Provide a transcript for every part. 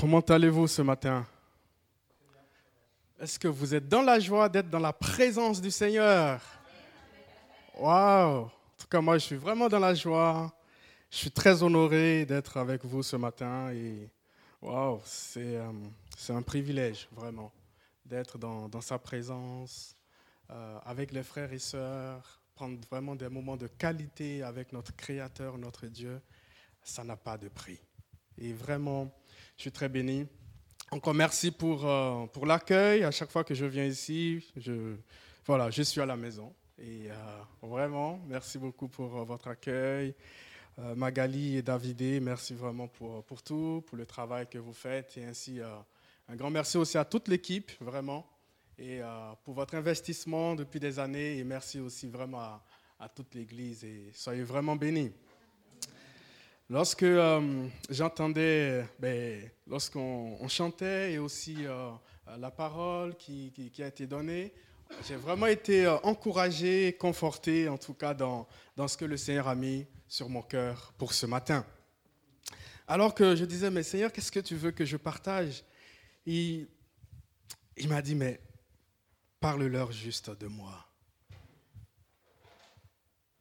Comment allez-vous ce matin? Est-ce que vous êtes dans la joie d'être dans la présence du Seigneur? Waouh En tout cas, moi, je suis vraiment dans la joie. Je suis très honoré d'être avec vous ce matin et waouh, c'est euh, un privilège vraiment d'être dans, dans, sa présence, euh, avec les frères et sœurs, prendre vraiment des moments de qualité avec notre Créateur, notre Dieu. Ça n'a pas de prix. Et vraiment, je suis très béni. Encore merci pour, euh, pour l'accueil. À chaque fois que je viens ici, je, voilà, je suis à la maison. Et euh, vraiment, merci beaucoup pour euh, votre accueil. Magali et Davidé, merci vraiment pour, pour tout, pour le travail que vous faites. Et ainsi, un grand merci aussi à toute l'équipe, vraiment, et pour votre investissement depuis des années. Et merci aussi vraiment à, toute l'Église. Et soyez vraiment bénis. Lorsque euh, j'entendais, ben, lorsqu'on chantait et aussi euh, la parole qui, a été donnée, j'ai vraiment été euh, encouragé, conforté en tout cas dans, ce que le Seigneur a mis sur mon cœur pour ce matin. Alors que je disais, mais Seigneur, qu'est-ce que tu veux que je partage? Il, il m'a dit, mais parle-leur juste de moi.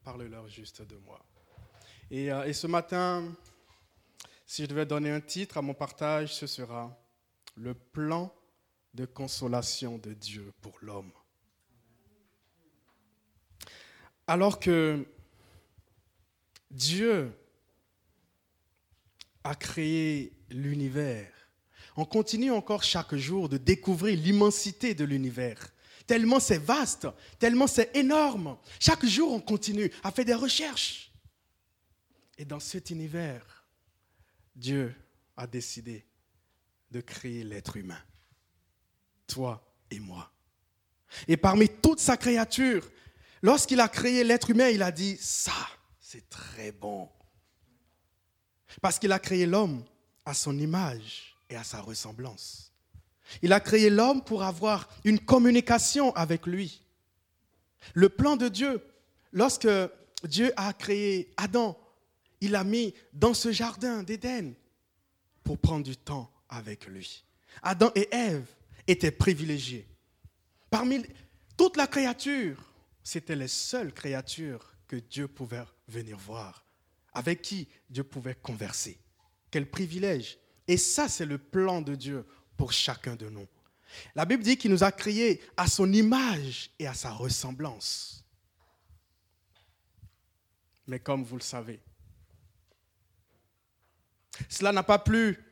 Parle-leur juste de moi. Euh, et, ce matin, si je devais donner un titre à mon partage, ce sera Le plan de consolation de Dieu pour l'homme. Alors que Dieu a créé l'univers, on continue encore chaque jour de découvrir l'immensité de l'univers. Tellement c'est vaste, tellement c'est énorme. Chaque jour, on continue à faire des recherches. Et dans cet univers, Dieu a décidé de créer l'être humain, toi et moi. Et parmi toute sa créature, lorsqu'il a créé l'être humain, il a dit, ça, c'est très bon. Parce qu'il a créé l'homme à son image et à sa ressemblance. Il a créé l'homme pour avoir une communication avec lui. Le plan de Dieu, lorsque Dieu a créé Adam, il a mis dans ce jardin d'Éden pour prendre du temps avec lui. Adam et Ève étaient privilégiés. Parmi toute la créature, c'était les seules créatures que Dieu pouvait venir voir, avec qui Dieu pouvait converser. Quel privilège. Et ça, c'est le plan de Dieu pour chacun de nous. La Bible dit qu'il nous a créés à son image et à sa ressemblance. Mais comme vous le savez, cela n'a pas plu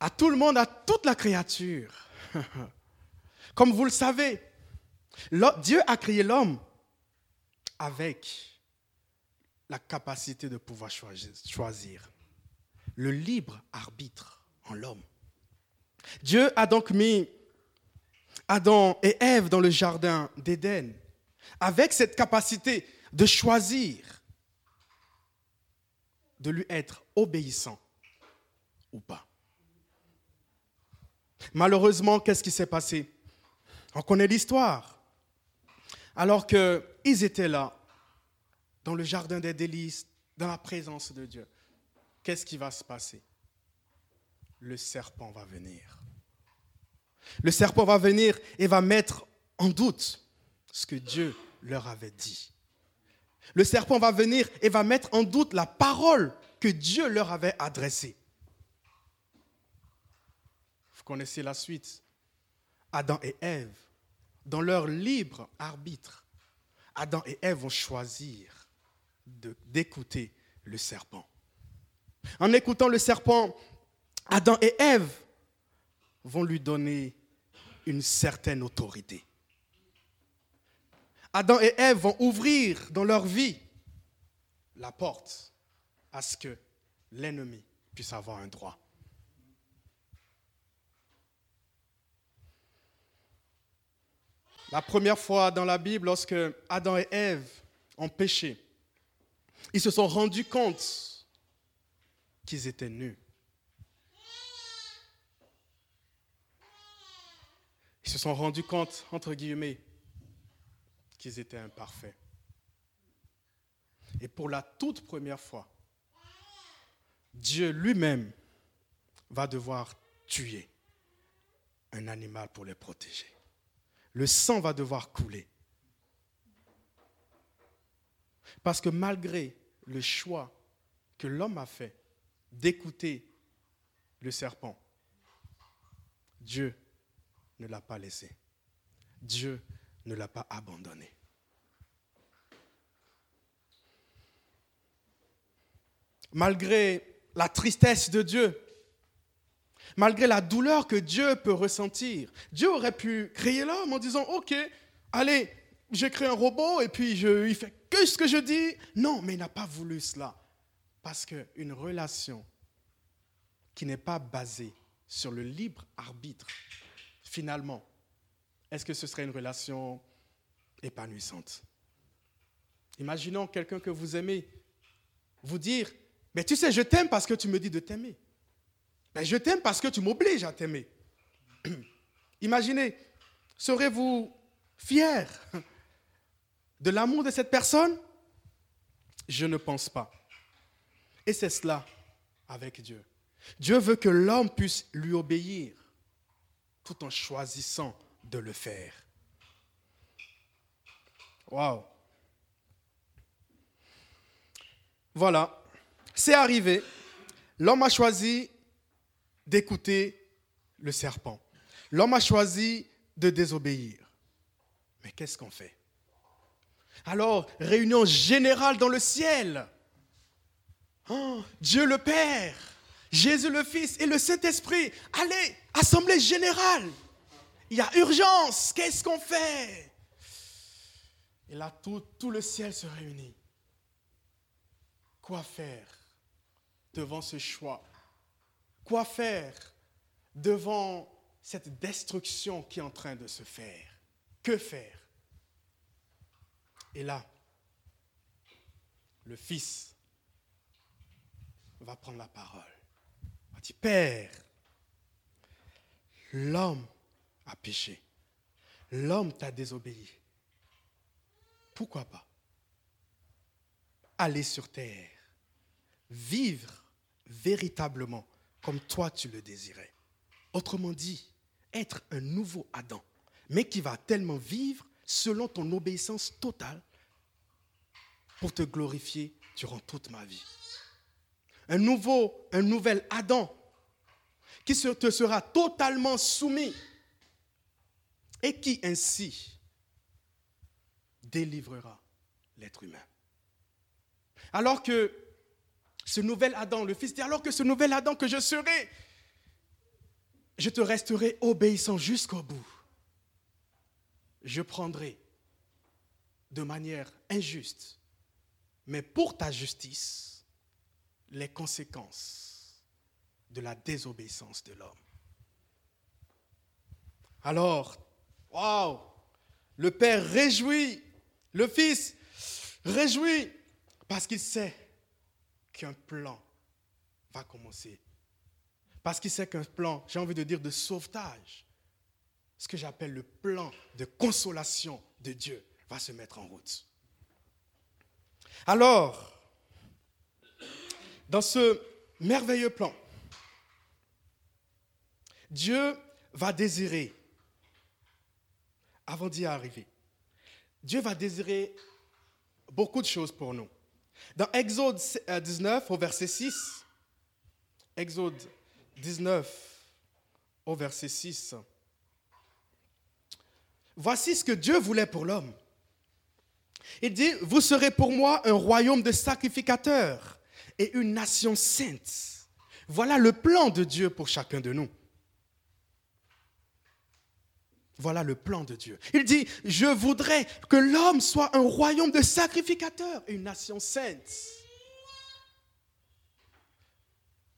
à tout le monde, à toute la créature. Comme vous le savez, Dieu a créé l'homme avec la capacité de pouvoir choisir, le libre arbitre en l'homme. Dieu a donc mis Adam et Ève dans le jardin d'Éden avec cette capacité de choisir de lui être obéissant ou pas. Malheureusement, qu'est-ce qui s'est passé? On connaît l'histoire. Alors qu'ils étaient là, dans le jardin des délices, dans la présence de Dieu, qu'est-ce qui va se passer? Le serpent va venir. Le serpent va venir et va mettre en doute ce que Dieu leur avait dit. Le serpent va venir et va mettre en doute la parole que Dieu leur avait adressée. Vous connaissez la suite. Adam et Ève, dans leur libre arbitre, Adam et Ève vont choisir d'écouter le serpent. En écoutant le serpent, Adam et Ève vont lui donner une certaine autorité. Adam et Ève vont ouvrir dans leur vie la porte à ce que l'ennemi puisse avoir un droit. La première fois dans la Bible, lorsque Adam et Ève ont péché, ils se sont rendus compte qu'ils étaient nus. Ils se sont rendus compte, entre guillemets, qu'ils étaient imparfaits. Et pour la toute première fois, Dieu lui-même va devoir tuer un animal pour le protéger. Le sang va devoir couler. Parce que malgré le choix que l'homme a fait d'écouter le serpent, Dieu ne l'a pas laissé. Dieu ne l'a pas abandonné. Malgré la tristesse de Dieu, malgré la douleur que Dieu peut ressentir, Dieu aurait pu créer l'homme en disant, OK, allez, j'ai créé un robot et puis je, il fait que ce que je dis. Non, mais il n'a pas voulu cela. Parce qu'une relation qui n'est pas basée sur le libre arbitre, finalement, est-ce que ce serait une relation épanouissante? Imaginons quelqu'un que vous aimez vous dire, mais tu sais, je t'aime parce que tu me dis de t'aimer. Mais je t'aime parce que tu m'obliges à t'aimer. Imaginez, serez-vous fier de l'amour de cette personne? Je ne pense pas. Et c'est cela avec Dieu. Dieu veut que l'homme puisse lui obéir tout en choisissant de le faire. Waouh. Voilà, c'est arrivé. L'homme a choisi d'écouter le serpent. L'homme a choisi de désobéir. Mais qu'est-ce qu'on fait? Alors, réunion générale dans le ciel. Oh, Dieu le Père, Jésus le Fils et le Saint-Esprit. Allez, assemblée générale. Il y a urgence. Qu'est-ce qu'on fait? Et là, tout, le ciel se réunit. Quoi faire devant ce choix? Quoi faire devant cette destruction qui est en train de se faire? Que faire? Et là, le Fils va prendre la parole. Il va dire, Père, l'homme péché. L'homme t'a désobéi. Pourquoi pas? Aller sur terre, vivre véritablement comme toi tu le désirais. Autrement dit, être un nouveau Adam, mais qui va tellement vivre selon ton obéissance totale pour te glorifier durant toute ma vie. Un nouveau, un nouvel Adam qui te sera totalement soumis et qui ainsi délivrera l'être humain. Alors que ce nouvel Adam, le Fils dit, alors que ce nouvel Adam que je serai, je te resterai obéissant jusqu'au bout. Je prendrai de manière injuste, mais pour ta justice, les conséquences de la désobéissance de l'homme. Alors, waouh, le Père réjouit, le Fils réjouit, parce qu'il sait qu'un plan va commencer. Parce qu'il sait qu'un plan, j'ai envie de dire de sauvetage, ce que j'appelle le plan de consolation de Dieu, va se mettre en route. Alors, dans ce merveilleux plan, Dieu va désirer, avant d'y arriver, Dieu va désirer beaucoup de choses pour nous. Dans Exode 19 au verset 6, Exode 19 au verset 6, voici ce que Dieu voulait pour l'homme. Il dit, vous serez pour moi un royaume de sacrificateurs et une nation sainte. Voilà le plan de Dieu pour chacun de nous. Voilà le plan de Dieu. Il dit, je voudrais que l'homme soit un royaume de sacrificateurs, une nation sainte.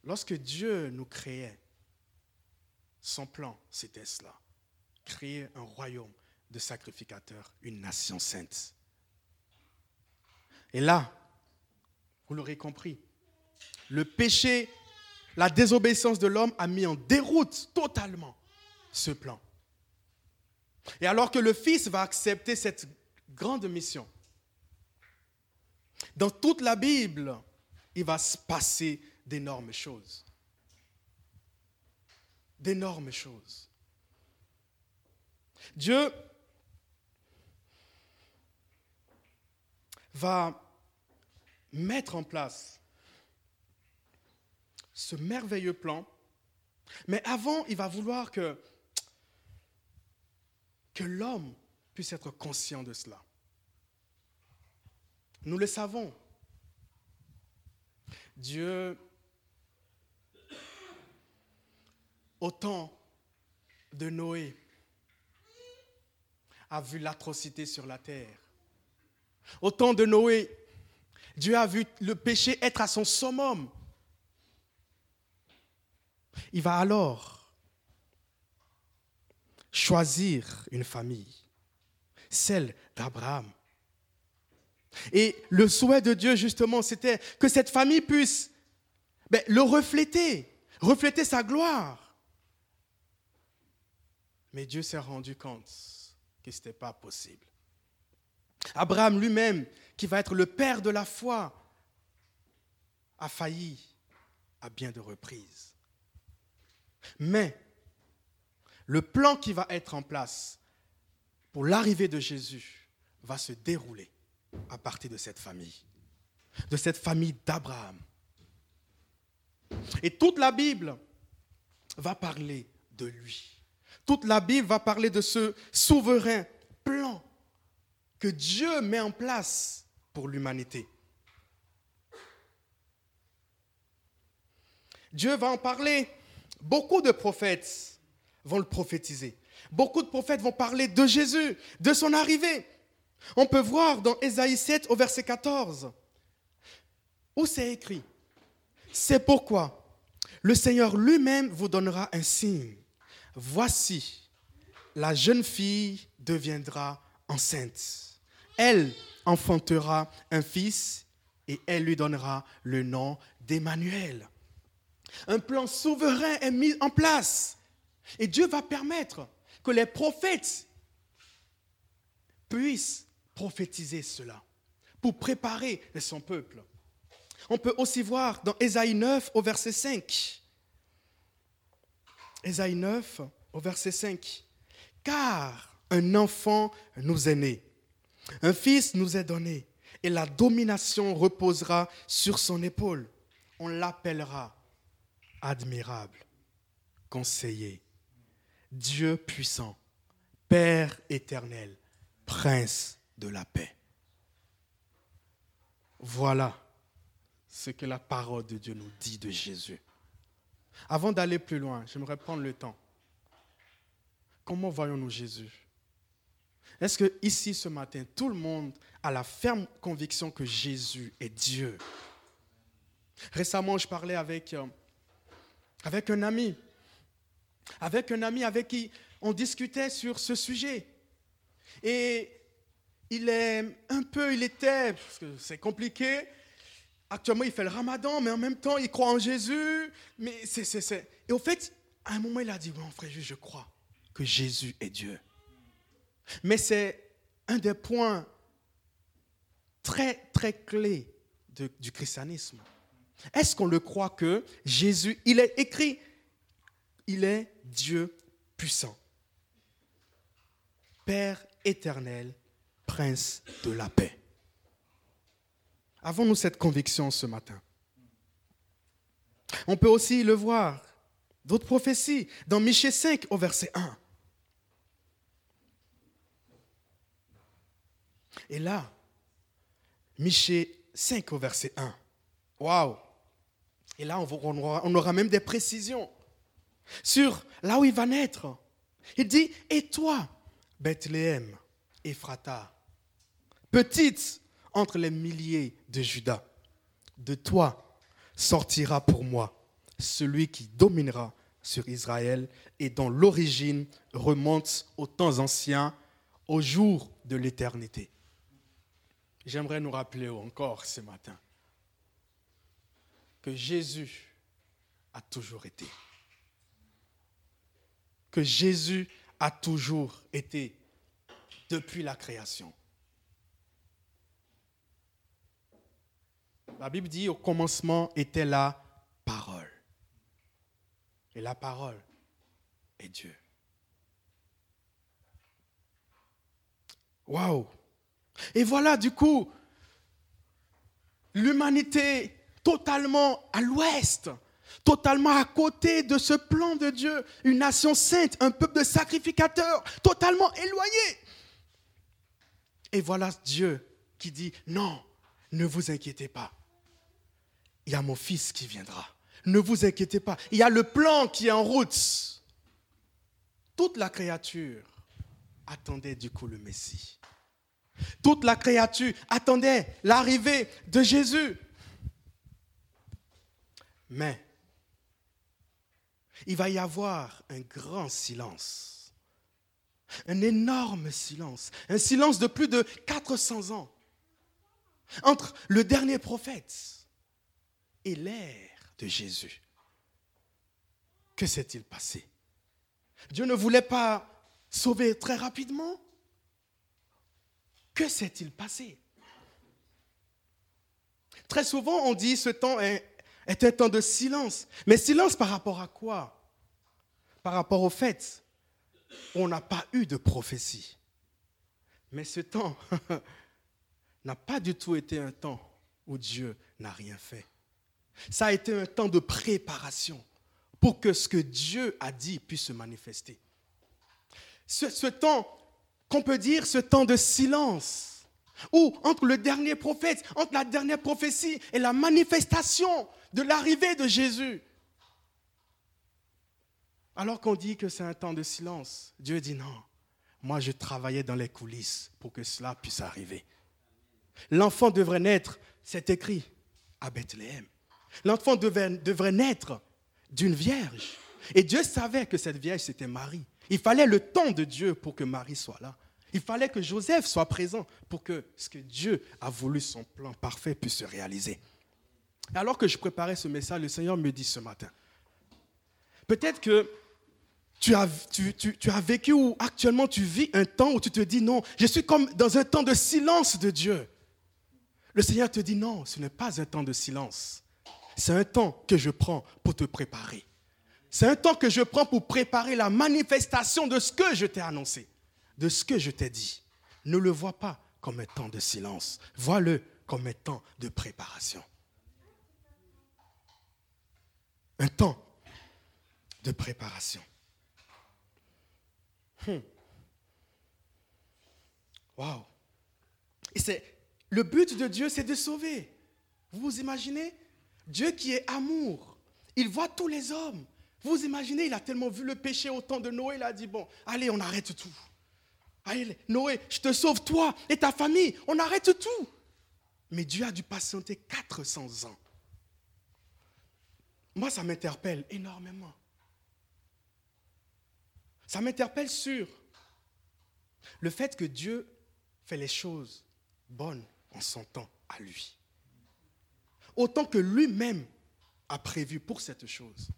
Lorsque Dieu nous créait, son plan, c'était cela. Créer un royaume de sacrificateurs, une nation sainte. Et là, vous l'aurez compris, le péché, la désobéissance de l'homme a mis en déroute totalement ce plan. Et alors que le Fils va accepter cette grande mission, dans toute la Bible, il va se passer d'énormes choses. d'énormes choses. Dieu va mettre en place ce merveilleux plan, mais avant, il va vouloir que, que l'homme puisse être conscient de cela. Nous le savons. Dieu, au temps de Noé, a vu l'atrocité sur la terre. Au temps de Noé, Dieu a vu le péché être à son summum. Il va alors choisir une famille, celle d'Abraham. Et le souhait de Dieu, justement, c'était que cette famille puisse ben, le refléter, refléter sa gloire. Mais Dieu s'est rendu compte que ce n'était pas possible. Abraham lui-même, qui va être le père de la foi, a failli à bien de reprises. Mais le plan qui va être en place pour l'arrivée de Jésus va se dérouler à partir de cette famille, de cette famille d'Abraham. Et toute la Bible va parler de lui. Toute la Bible va parler de ce souverain plan que Dieu met en place pour l'humanité. Dieu va en parler. Beaucoup de prophètes vont le prophétiser. Beaucoup de prophètes vont parler de Jésus, de son arrivée. On peut voir dans Ésaïe 7 au verset 14, où c'est écrit, c'est pourquoi le Seigneur lui-même vous donnera un signe. Voici, la jeune fille deviendra enceinte elle enfantera un fils et elle lui donnera le nom d'Emmanuel. Un plan souverain est mis en place. Et Dieu va permettre que les prophètes puissent prophétiser cela pour préparer son peuple. On peut aussi voir dans Ésaïe 9 au verset 5. Ésaïe 9 au verset 5. Car un enfant nous est né un fils nous est donné et la domination reposera sur son épaule. On l'appellera admirable, conseiller, Dieu puissant, Père éternel, Prince de la paix. Voilà ce que la parole de Dieu nous dit de Jésus. Avant d'aller plus loin, j'aimerais prendre le temps. Comment voyons-nous Jésus? Est-ce que ici ce matin, tout le monde a la ferme conviction que Jésus est Dieu? Récemment, je parlais avec, euh, avec un ami, avec un ami avec qui on discutait sur ce sujet. Et il est un peu, il était, parce que c'est compliqué, actuellement il fait le ramadan, mais en même temps il croit en Jésus. Mais c'est, c'est, Et au fait, à un moment il a dit, mon frère, je crois que Jésus est Dieu. Mais c'est un des points très, très clés du christianisme. Est-ce qu'on le croit que Jésus, il est écrit, il est Dieu puissant, Père éternel, Prince de la paix Avons-nous cette conviction ce matin? On peut aussi le voir, d'autres prophéties, dans Michée 5 au verset 1. Et là, Michée 5 au verset 1. Waouh! Et là, on aura, même des précisions sur là où il va naître. Il dit Et toi, Bethléem, Ephrata, petite entre les milliers de Judas, de toi sortira pour moi celui qui dominera sur Israël et dont l'origine remonte aux temps anciens, au jour de l'éternité j'aimerais nous rappeler encore ce matin que Jésus a toujours été. Que Jésus a toujours été depuis la création. La Bible dit au commencement était la parole. Et la parole est Dieu. Waouh Et voilà, du coup, l'humanité totalement à l'ouest, totalement à côté de ce plan de Dieu, une nation sainte, un peuple de sacrificateurs, totalement éloigné. Et voilà Dieu qui dit, non, ne vous inquiétez pas. Il y a mon fils qui viendra. Ne vous inquiétez pas. Il y a le plan qui est en route. Toute la créature attendait du coup le Messie. Toute la créature attendait l'arrivée de Jésus. Mais il va y avoir un grand silence, un énorme silence, un silence de plus de 400 ans. Entre le dernier prophète et l'ère de Jésus. Que s'est-il passé? Dieu ne voulait pas sauver très rapidement? Que s'est-il passé? Très souvent, on dit ce temps est, est un temps de silence. Mais silence par rapport à quoi? Par rapport au fait, on n'a pas eu de prophétie. Mais ce temps n'a pas du tout été un temps où Dieu n'a rien fait. Ça a été un temps de préparation pour que ce que Dieu a dit puisse se manifester. Ce, temps qu'on peut dire ce temps de silence, où entre le dernier prophète, entre la dernière prophétie et la manifestation de l'arrivée de Jésus, alors qu'on dit que c'est un temps de silence, Dieu dit non, moi je travaillais dans les coulisses pour que cela puisse arriver. L'enfant devrait naître, c'est écrit, à Bethléem. L'enfant devrait, naître d'une vierge. Et Dieu savait que cette vierge, c'était Marie. Il fallait le temps de Dieu pour que Marie soit là. Il fallait que Joseph soit présent pour que ce que Dieu a voulu, son plan parfait, puisse se réaliser. Alors que je préparais ce message, le Seigneur me dit ce matin, peut-être que tu as, vécu ou actuellement tu vis un temps où tu te dis non, je suis comme dans un temps de silence de Dieu. Le Seigneur te dit non, ce n'est pas un temps de silence. C'est un temps que je prends pour te préparer. C'est un temps que je prends pour préparer la manifestation de ce que je t'ai annoncé, de ce que je t'ai dit. Ne le vois pas comme un temps de silence. Vois-le comme un temps de préparation. Un temps de préparation. Hmm. Wow. Et c'est le but de Dieu, c'est de sauver. Vous vous imaginez? Dieu qui est amour, il voit tous les hommes. Vous vous imaginez, il a tellement vu le péché au temps de Noé, il a dit, bon, allez, on arrête tout. Allez, Noé, je te sauve toi et ta famille, on arrête tout. Mais Dieu a dû patienter 400 ans. Moi, ça m'interpelle énormément. Ça m'interpelle sur le fait que Dieu fait les choses bonnes en son temps à lui. Autant que lui-même a prévu pour cette chose.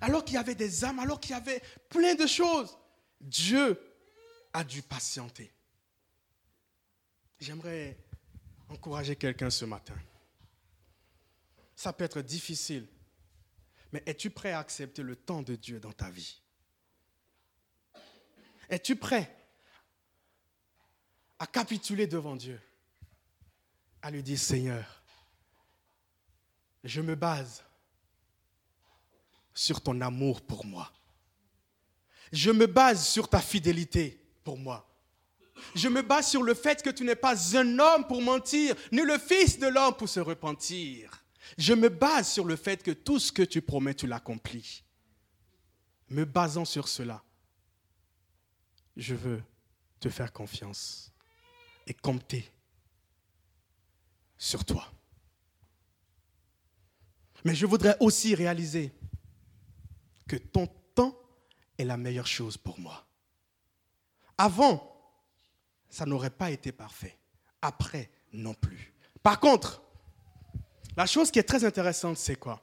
Alors qu'il y avait des âmes, alors qu'il y avait plein de choses, Dieu a dû patienter. J'aimerais encourager quelqu'un ce matin. Ça peut être difficile, mais es-tu prêt à accepter le temps de Dieu dans ta vie? Es-tu prêt à capituler devant Dieu à lui dire, Seigneur, je me base sur ton amour pour moi. Je me base sur ta fidélité moi. Je me base sur le fait que tu n'es pas un homme pour mentir, ni le fils de l'homme pour se repentir. Je me base sur le fait que tout ce que tu promets, tu l'accomplis. Me basant sur cela, je veux te faire confiance et compter sur toi. Mais je voudrais aussi réaliser que ton temps est la meilleure chose pour moi. Avant, ça n'aurait pas été parfait. Après, non plus. Par contre, la chose qui est très intéressante, c'est quoi?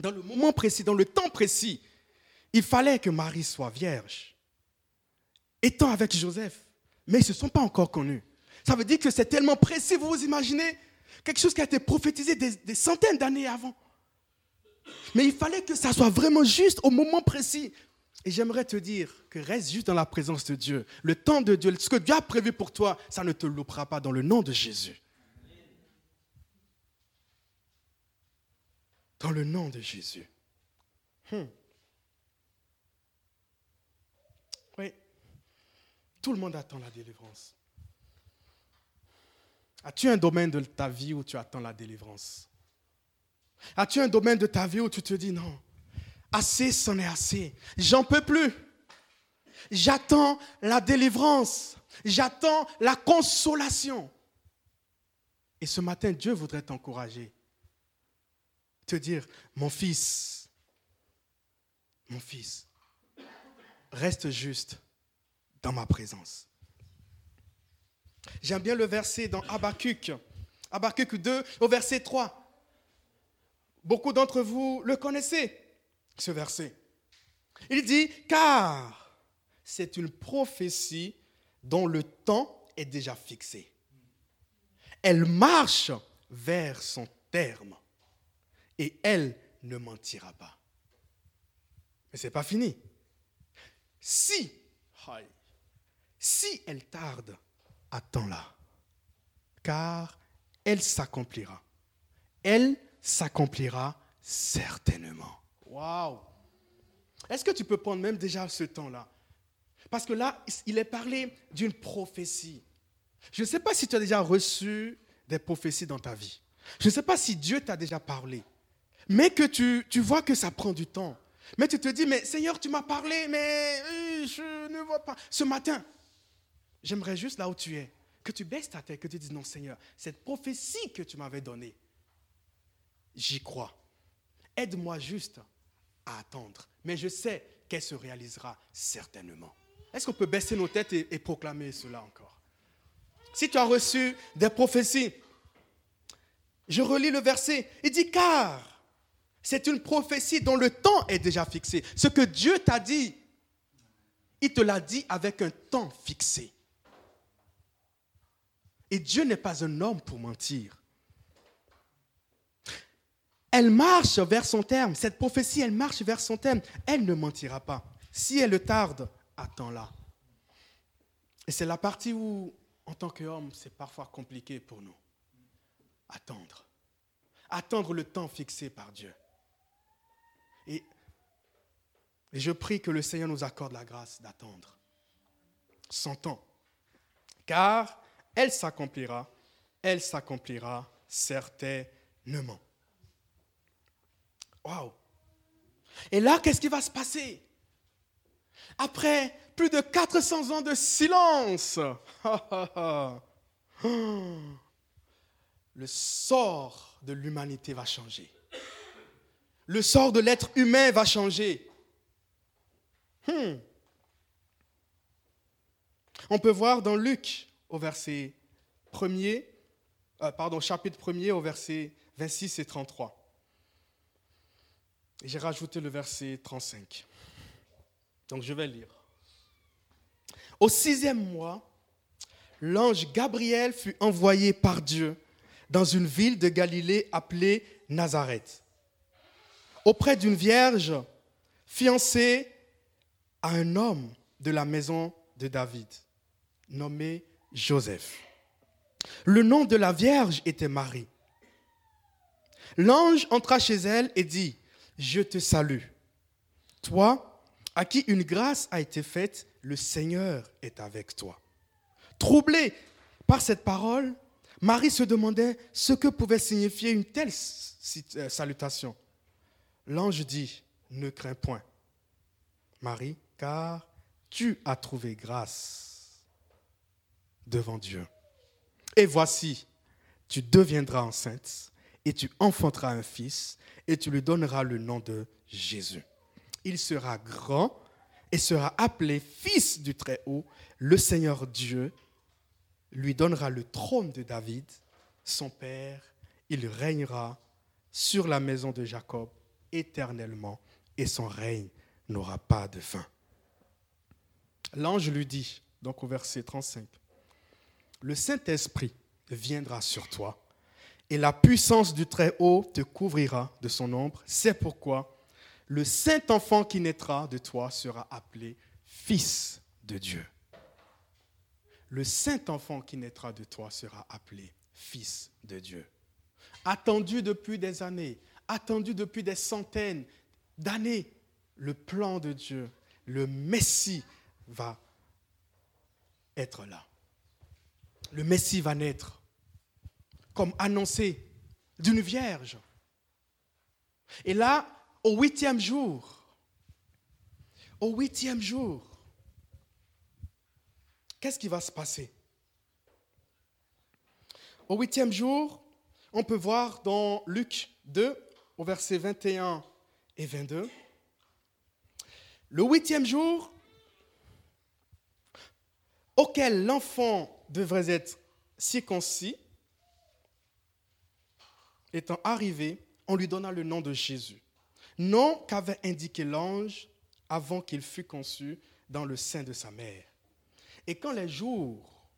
Dans le moment précis, dans le temps précis, il fallait que Marie soit vierge, étant avec Joseph, mais ils ne se sont pas encore connus. Ça veut dire que c'est tellement précis, vous vous imaginez? Quelque chose qui a été prophétisé des, centaines d'années avant. Mais il fallait que ça soit vraiment juste au moment précis. Et j'aimerais te dire que reste juste dans la présence de Dieu. Le temps de Dieu, ce que Dieu a prévu pour toi, ça ne te loupera pas dans le nom de Jésus. Dans le nom de Jésus. Hmm. Oui. Tout le monde attend la délivrance. As-tu un domaine de ta vie où tu attends la délivrance? As-tu un domaine de ta vie où tu te dis non, assez, c'en est assez, j'en peux plus. J'attends la délivrance, j'attends la consolation. Et ce matin, Dieu voudrait t'encourager, te dire, mon fils, mon fils, reste juste dans ma présence. J'aime bien le verset dans Habakkuk, Habakkuk 2 au verset 3. Beaucoup d'entre vous le connaissez, ce verset. Il dit, car c'est une prophétie dont le temps est déjà fixé. Elle marche vers son terme et elle ne mentira pas. Mais ce n'est pas fini. Si, si elle tarde, attends-la, car elle s'accomplira. Elle s'accomplira certainement. Waouh! Est-ce que tu peux prendre même déjà ce temps-là? Parce que là, il est parlé d'une prophétie. Je ne sais pas si tu as déjà reçu des prophéties dans ta vie. Je ne sais pas si Dieu t'a déjà parlé. Mais que tu, vois que ça prend du temps. Mais tu te dis, mais Seigneur, tu m'as parlé, mais euh, je ne vois pas. Ce matin, j'aimerais juste là où tu es, que tu baisses ta tête, que tu dises, non Seigneur, cette prophétie que tu m'avais donnée, j'y crois. Aide-moi juste à attendre. Mais je sais qu'elle se réalisera certainement. Est-ce qu'on peut baisser nos têtes et, proclamer cela encore? Si tu as reçu des prophéties, je relis le verset. Il dit car c'est une prophétie dont le temps est déjà fixé. Ce que Dieu t'a dit, il te l'a dit avec un temps fixé. Et Dieu n'est pas un homme pour mentir. Elle marche vers son terme. Cette prophétie, elle marche vers son terme. Elle ne mentira pas. Si elle tarde, attends-la. Et c'est la partie où, en tant qu'homme, c'est parfois compliqué pour nous. Attendre. Attendre le temps fixé par Dieu. Et, je prie que le Seigneur nous accorde la grâce d'attendre son temps. Car elle s'accomplira, elle s'accomplira certainement. Waouh! Et là, qu'est-ce qui va se passer? Après plus de 400 ans de silence, le sort de l'humanité va changer. Le sort de l'être humain va changer. Hmm. On peut voir dans Luc, au verset 1er, euh, pardon, chapitre 1er, au verset 26 et 33. J'ai rajouté le verset 35. Donc je vais lire. Au sixième mois, l'ange Gabriel fut envoyé par Dieu dans une ville de Galilée appelée Nazareth, auprès d'une vierge fiancée à un homme de la maison de David, nommé Joseph. Le nom de la vierge était Marie. L'ange entra chez elle et dit, je te salue. Toi, à qui une grâce a été faite, le Seigneur est avec toi. Troublée par cette parole, Marie se demandait ce que pouvait signifier une telle euh, salutation. L'ange dit, ne crains point, Marie, car tu as trouvé grâce devant Dieu. Et voici, tu deviendras enceinte et tu enfanteras un fils et tu lui donneras le nom de Jésus. Il sera grand et sera appelé fils du Très-Haut. Le Seigneur Dieu lui donnera le trône de David, son père. Il régnera sur la maison de Jacob éternellement et son règne n'aura pas de fin. L'ange lui dit, donc au verset 35, Le Saint-Esprit viendra sur toi et la puissance du Très-Haut te couvrira de son ombre. C'est pourquoi le saint enfant qui naîtra de toi sera appelé fils de Dieu. Le saint enfant qui naîtra de toi sera appelé fils de Dieu. Attendu depuis des années, attendu depuis des centaines d'années, le plan de Dieu, le Messie va être là. Le Messie va naître, comme annoncé d'une vierge. Et là, au huitième jour, au huitième jour, qu'est-ce qui va se passer? Au huitième jour, on peut voir dans Luc 2, au verset 21 et 22, le huitième jour auquel l'enfant devrait être circoncis, étant arrivé, on lui donna le nom de Jésus, nom qu'avait indiqué l'ange avant qu'il fût conçu dans le sein de sa mère. Et quand les jours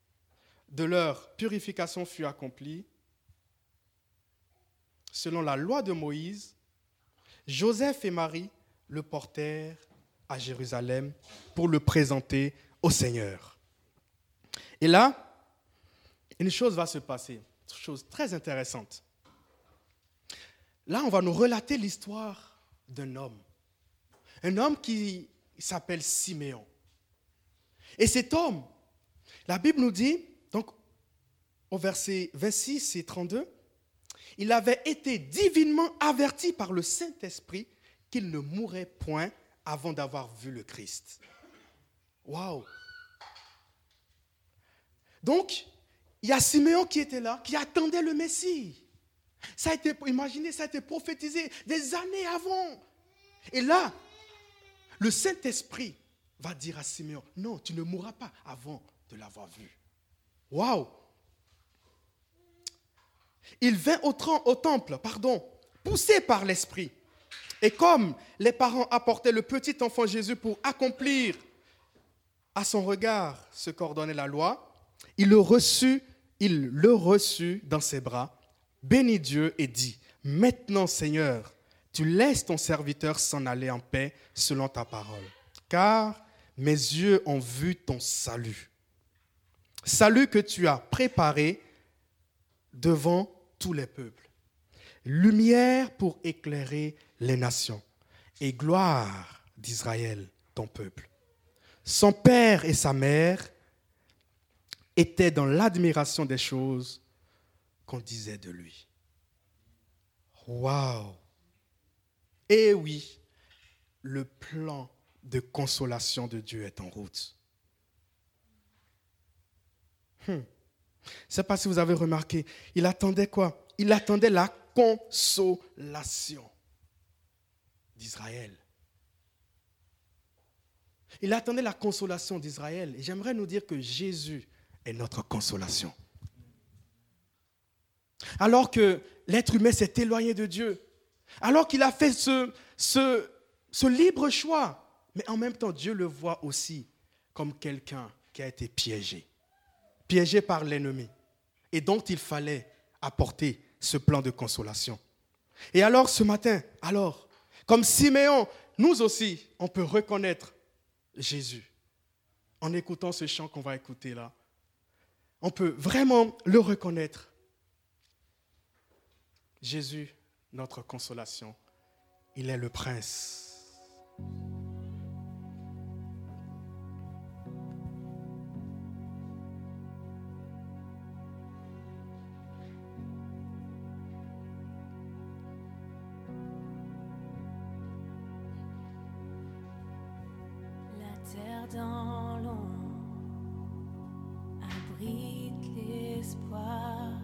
de leur purification furent accomplis, selon la loi de Moïse, Joseph et Marie le portèrent à Jérusalem pour le présenter au Seigneur. Et là, une chose va se passer, chose très intéressante. Là, on va nous relater l'histoire d'un homme. Un homme qui s'appelle Siméon. Et cet homme, la Bible nous dit, donc au verset 26 et 32, il avait été divinement averti par le Saint-Esprit qu'il ne mourrait point avant d'avoir vu le Christ. Waouh! Donc, il y a Siméon qui était là, qui attendait le Messie. Ça a été, imaginez, ça a été prophétisé des années avant. Et là, le Saint-Esprit va dire à Siméon, non, tu ne mourras pas avant de l'avoir vu. Waouh Il vint au, au temple, pardon, poussé par l'Esprit. Et comme les parents apportaient le petit enfant Jésus pour accomplir à son regard ce qu'ordonnait la loi, il le reçut, il le reçut dans ses bras bénit Dieu et dit, Maintenant Seigneur, tu laisses ton serviteur s'en aller en paix selon ta parole, car mes yeux ont vu ton salut. Salut que tu as préparé devant tous les peuples. Lumière pour éclairer les nations et gloire d'Israël, ton peuple. Son père et sa mère étaient dans l'admiration des choses qu'on disait de lui. Waouh! Eh oui, le plan de consolation de Dieu est en route. Hmm. Je ne sais pas si vous avez remarqué, il attendait quoi? Il attendait la consolation d'Israël. Il attendait la consolation d'Israël. Et j'aimerais nous dire que Jésus est notre consolation. Alors que l'être humain s'est éloigné de Dieu, alors qu'il a fait ce, libre choix, mais en même temps, Dieu le voit aussi comme quelqu'un qui a été piégé, piégé par l'ennemi, et dont il fallait apporter ce plan de consolation. Et alors ce matin, alors, comme Siméon, nous aussi, on peut reconnaître Jésus en écoutant ce chant qu'on va écouter là. On peut vraiment le reconnaître. Jésus, notre consolation, il est le prince. La terre dans l'ombre abrite l'espoir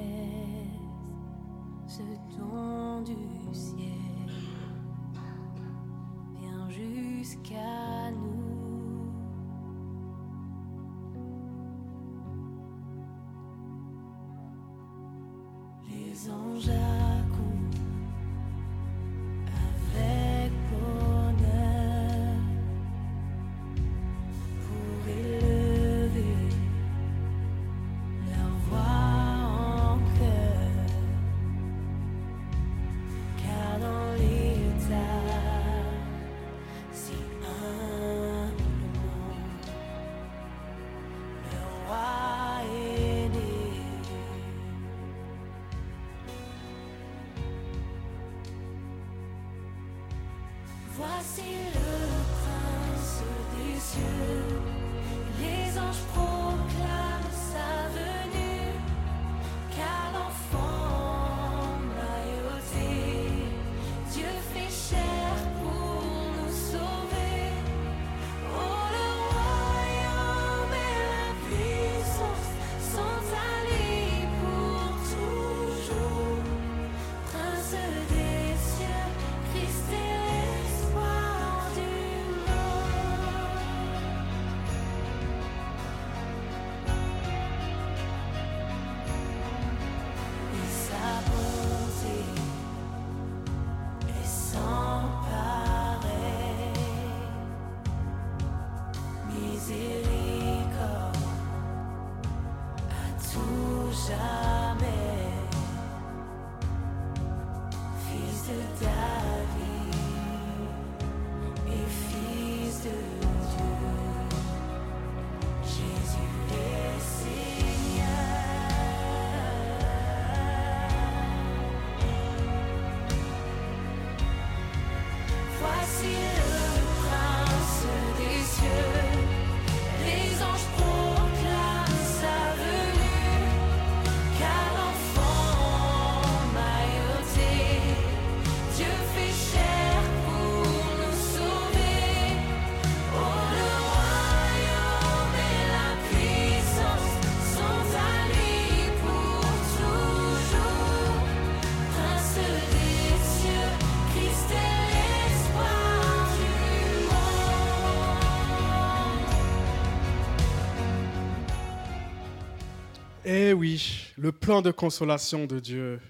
oui, le plan de consolation de Dieu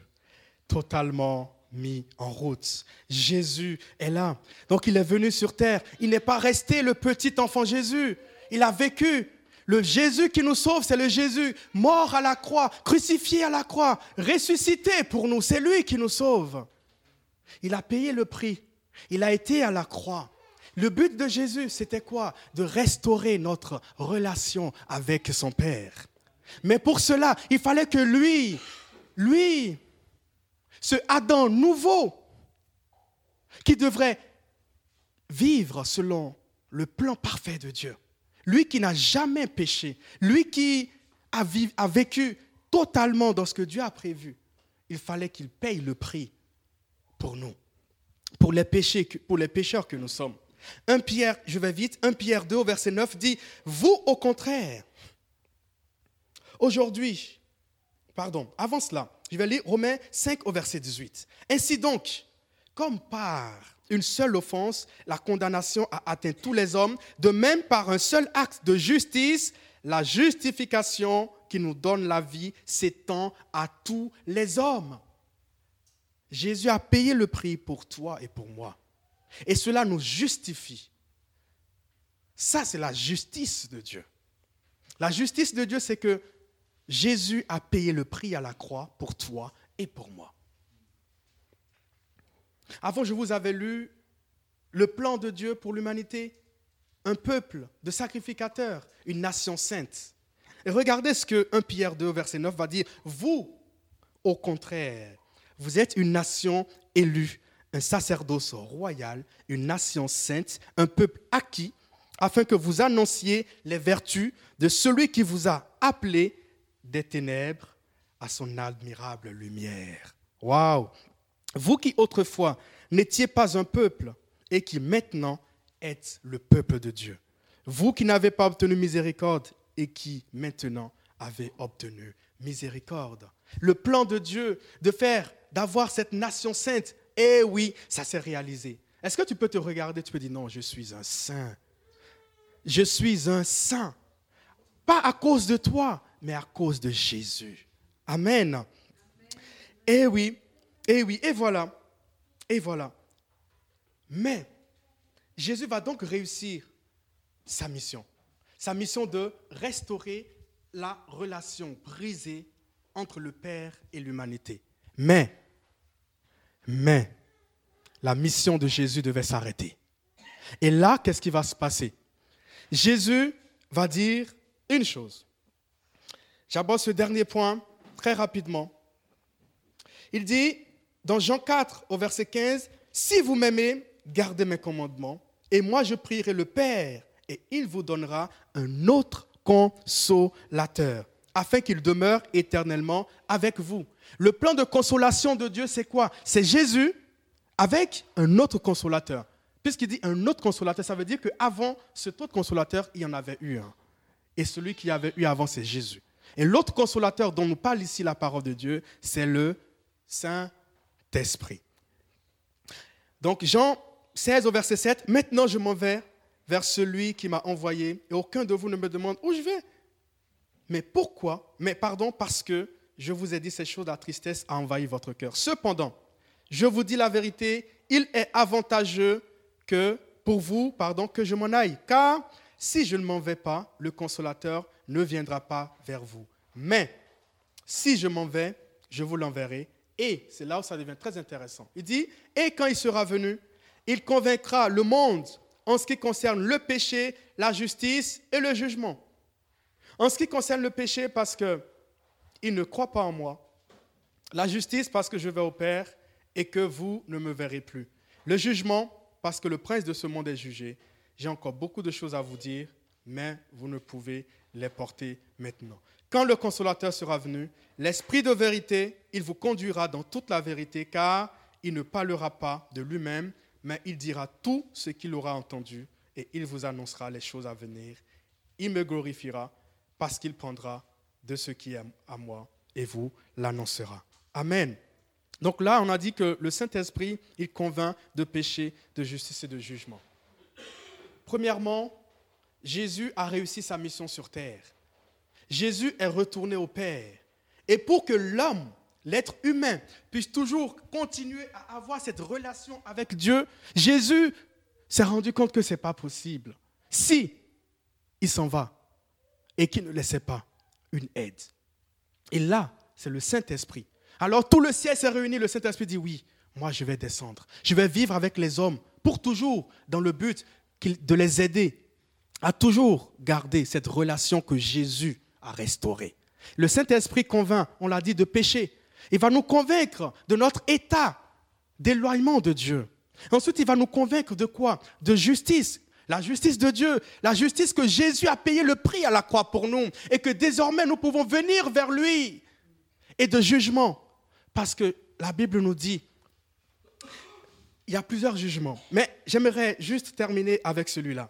totalement mis en route. Jésus est là. Donc il est venu sur terre. Il n'est pas resté le petit enfant Jésus. Il a vécu. Le Jésus qui nous sauve, c'est le Jésus mort à la croix, crucifié à la croix, ressuscité pour nous. C'est lui qui nous sauve. Il a payé le prix. Il a été à la croix. Le but de Jésus, c'était quoi? De restaurer notre relation avec son Père. Mais pour cela, il fallait que lui, lui, ce Adam nouveau, qui devrait vivre selon le plan parfait de Dieu, lui qui n'a jamais péché, lui qui a, vécu totalement dans ce que Dieu a prévu, il fallait qu'il paye le prix pour nous, pour les, pour les pécheurs que nous sommes. 1 Pierre, je vais vite, 1 Pierre 2 au verset 9 dit, vous au contraire, Aujourd'hui, pardon, avant cela, je vais lire Romains 5 au verset 18. Ainsi donc, comme par une seule offense, la condamnation a atteint tous les hommes, de même par un seul acte de justice, la justification qui nous donne la vie s'étend à tous les hommes. Jésus a payé le prix pour toi et pour moi. Et cela nous justifie. Ça, c'est la justice de Dieu. La justice de Dieu, c'est que Jésus a payé le prix à la croix pour toi et pour moi. Avant, je vous avais lu le plan de Dieu pour l'humanité, un peuple de sacrificateurs, une nation sainte. Et regardez ce que 1 Pierre 2, verset 9 va dire. Vous, au contraire, vous êtes une nation élue, un sacerdoce royal, une nation sainte, un peuple acquis, afin que vous annonciez les vertus de celui qui vous a appelé des ténèbres à son admirable lumière. Waouh! Vous qui autrefois n'étiez pas un peuple et qui maintenant êtes le peuple de Dieu. Vous qui n'avez pas obtenu miséricorde et qui maintenant avez obtenu miséricorde. Le plan de Dieu de faire, d'avoir cette nation sainte, eh oui, ça s'est réalisé. Est-ce que tu peux te regarder, tu peux dire non, je suis un saint. Je suis un saint. Pas à cause de toi, mais à cause de Jésus. Amen. Eh oui, eh oui, et voilà, et voilà. Mais Jésus va donc réussir sa mission. Sa mission de restaurer la relation brisée entre le Père et l'humanité. Mais, mais, la mission de Jésus devait s'arrêter. Et là, qu'est-ce qui va se passer? Jésus va dire une chose. J'aborde ce dernier point très rapidement. Il dit dans Jean 4 au verset 15, Si vous m'aimez, gardez mes commandements, et moi je prierai le Père, et il vous donnera un autre consolateur, afin qu'il demeure éternellement avec vous. Le plan de consolation de Dieu, c'est quoi? C'est Jésus avec un autre consolateur. Puisqu'il dit un autre consolateur, ça veut dire qu'avant cet autre consolateur, il y en avait eu un. Et celui qui avait eu avant, c'est Jésus. Et l'autre consolateur dont nous parle ici la parole de Dieu, c'est le Saint-Esprit. Donc Jean 16 au verset 7, maintenant je m'en vais vers celui qui m'a envoyé, et aucun de vous ne me demande où je vais. Mais pourquoi? Mais pardon, parce que je vous ai dit ces choses, la tristesse a envahi votre cœur. Cependant, je vous dis la vérité, il est avantageux que pour vous, pardon, que je m'en aille. Car si je ne m'en vais pas, le consolateur ne viendra pas vers vous. Mais si je m'en vais, je vous l'enverrai. Et c'est là où ça devient très intéressant. Il dit, et quand il sera venu, il convaincra le monde en ce qui concerne le péché, la justice et le jugement. En ce qui concerne le péché, parce qu'il ne croit pas en moi. La justice, parce que je vais au Père et que vous ne me verrez plus. Le jugement, parce que le prince de ce monde est jugé. J'ai encore beaucoup de choses à vous dire, mais vous ne pouvez les porter maintenant. Quand le consolateur sera venu, l'esprit de vérité, il vous conduira dans toute la vérité, car il ne parlera pas de lui-même, mais il dira tout ce qu'il aura entendu, et il vous annoncera les choses à venir. Il me glorifiera, parce qu'il prendra de ce qui est à moi, et vous l'annoncera. Amen. Donc là, on a dit que le Saint-Esprit, il convainc de péché, de justice et de jugement. Premièrement, Jésus a réussi sa mission sur terre. Jésus est retourné au Père. Et pour que l'homme, l'être humain, puisse toujours continuer à avoir cette relation avec Dieu, Jésus s'est rendu compte que ce n'est pas possible. Si il s'en va et qu'il ne laissait pas une aide. Et là, c'est le Saint-Esprit. Alors tout le ciel s'est réuni, le Saint-Esprit dit oui, moi je vais descendre. Je vais vivre avec les hommes pour toujours dans le but de les aider à toujours garder cette relation que Jésus a restaurée. Le Saint-Esprit convainc, on l'a dit, de péché. Il va nous convaincre de notre état d'éloignement de Dieu. Ensuite, il va nous convaincre de quoi? De justice. La justice de Dieu, la justice que Jésus a payé le prix à la croix pour nous et que désormais nous pouvons venir vers lui. Et de jugement, parce que la Bible nous dit, il y a plusieurs jugements, mais j'aimerais juste terminer avec celui-là.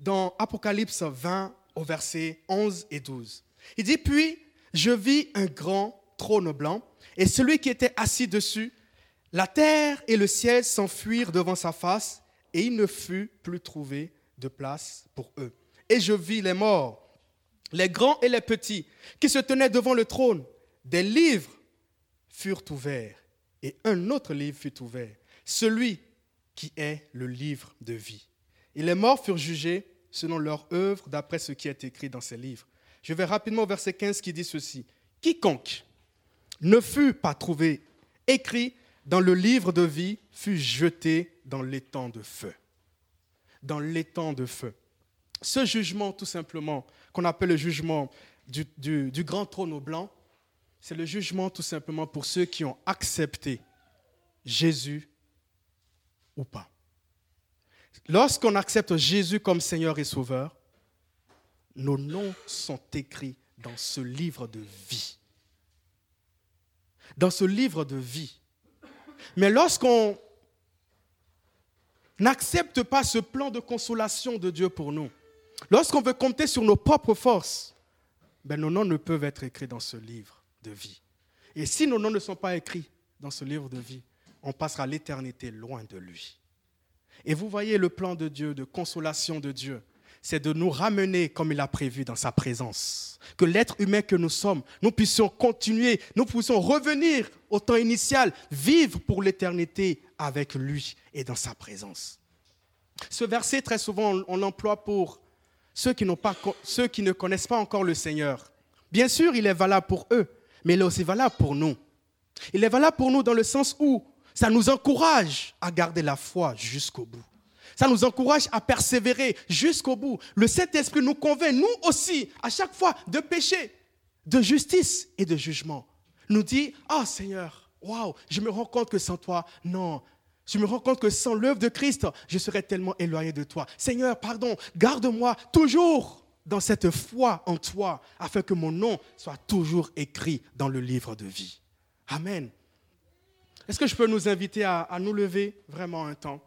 Dans Apocalypse 20 au verset 11 et 12. Il dit, puis je vis un grand trône blanc et celui qui était assis dessus, la terre et le ciel s'enfuirent devant sa face et il ne fut plus trouvé de place pour eux. Et je vis les morts, les grands et les petits, qui se tenaient devant le trône. Des livres furent ouverts et un autre livre fut ouvert, celui qui est le livre de vie. Et les morts furent jugés selon leur œuvre d'après ce qui est écrit dans ces livres. Je vais rapidement au verset 15 qui dit ceci. Quiconque ne fut pas trouvé écrit dans le livre de vie fut jeté dans l'étang de feu. Dans l'étang de feu. Ce jugement, tout simplement, qu'on appelle le jugement du, du- du grand trône au blanc, c'est le jugement tout simplement pour ceux qui ont accepté Jésus ou pas. Lorsqu'on accepte Jésus comme Seigneur et Sauveur, nos noms sont écrits dans ce livre de vie. Dans ce livre de vie. Mais lorsqu'on n'accepte pas ce plan de consolation de Dieu pour nous, lorsqu'on veut compter sur nos propres forces, ben nos noms ne peuvent être écrits dans ce livre de vie. Et si nos noms ne sont pas écrits dans ce livre de vie, on passera l'éternité loin de lui. Et vous voyez le plan de Dieu, de consolation de Dieu, c'est de nous ramener comme il a prévu dans sa présence. Que l'être humain que nous sommes, nous puissions continuer, nous puissions revenir au temps initial, vivre pour l'éternité avec lui et dans sa présence. Ce verset, très souvent, on, l'emploie pour ceux qui, pas, ceux qui ne connaissent pas encore le Seigneur. Bien sûr, il est valable pour eux, mais il est aussi valable pour nous. Il est valable pour nous dans le sens où ça nous encourage à garder la foi jusqu'au bout. Ça nous encourage à persévérer jusqu'au bout. Le Saint-Esprit nous convainc, nous aussi, à chaque fois, de péché, de justice et de jugement. Nous dit, ah Seigneur, waouh, je me rends compte que sans toi, non. Je me rends compte que sans l'œuvre de Christ, je serais tellement éloigné de toi. Seigneur, pardon, garde-moi toujours dans cette foi en toi, afin que mon nom soit toujours écrit dans le livre de vie. Amen. Est-ce que je peux nous inviter à, à nous lever vraiment un temps?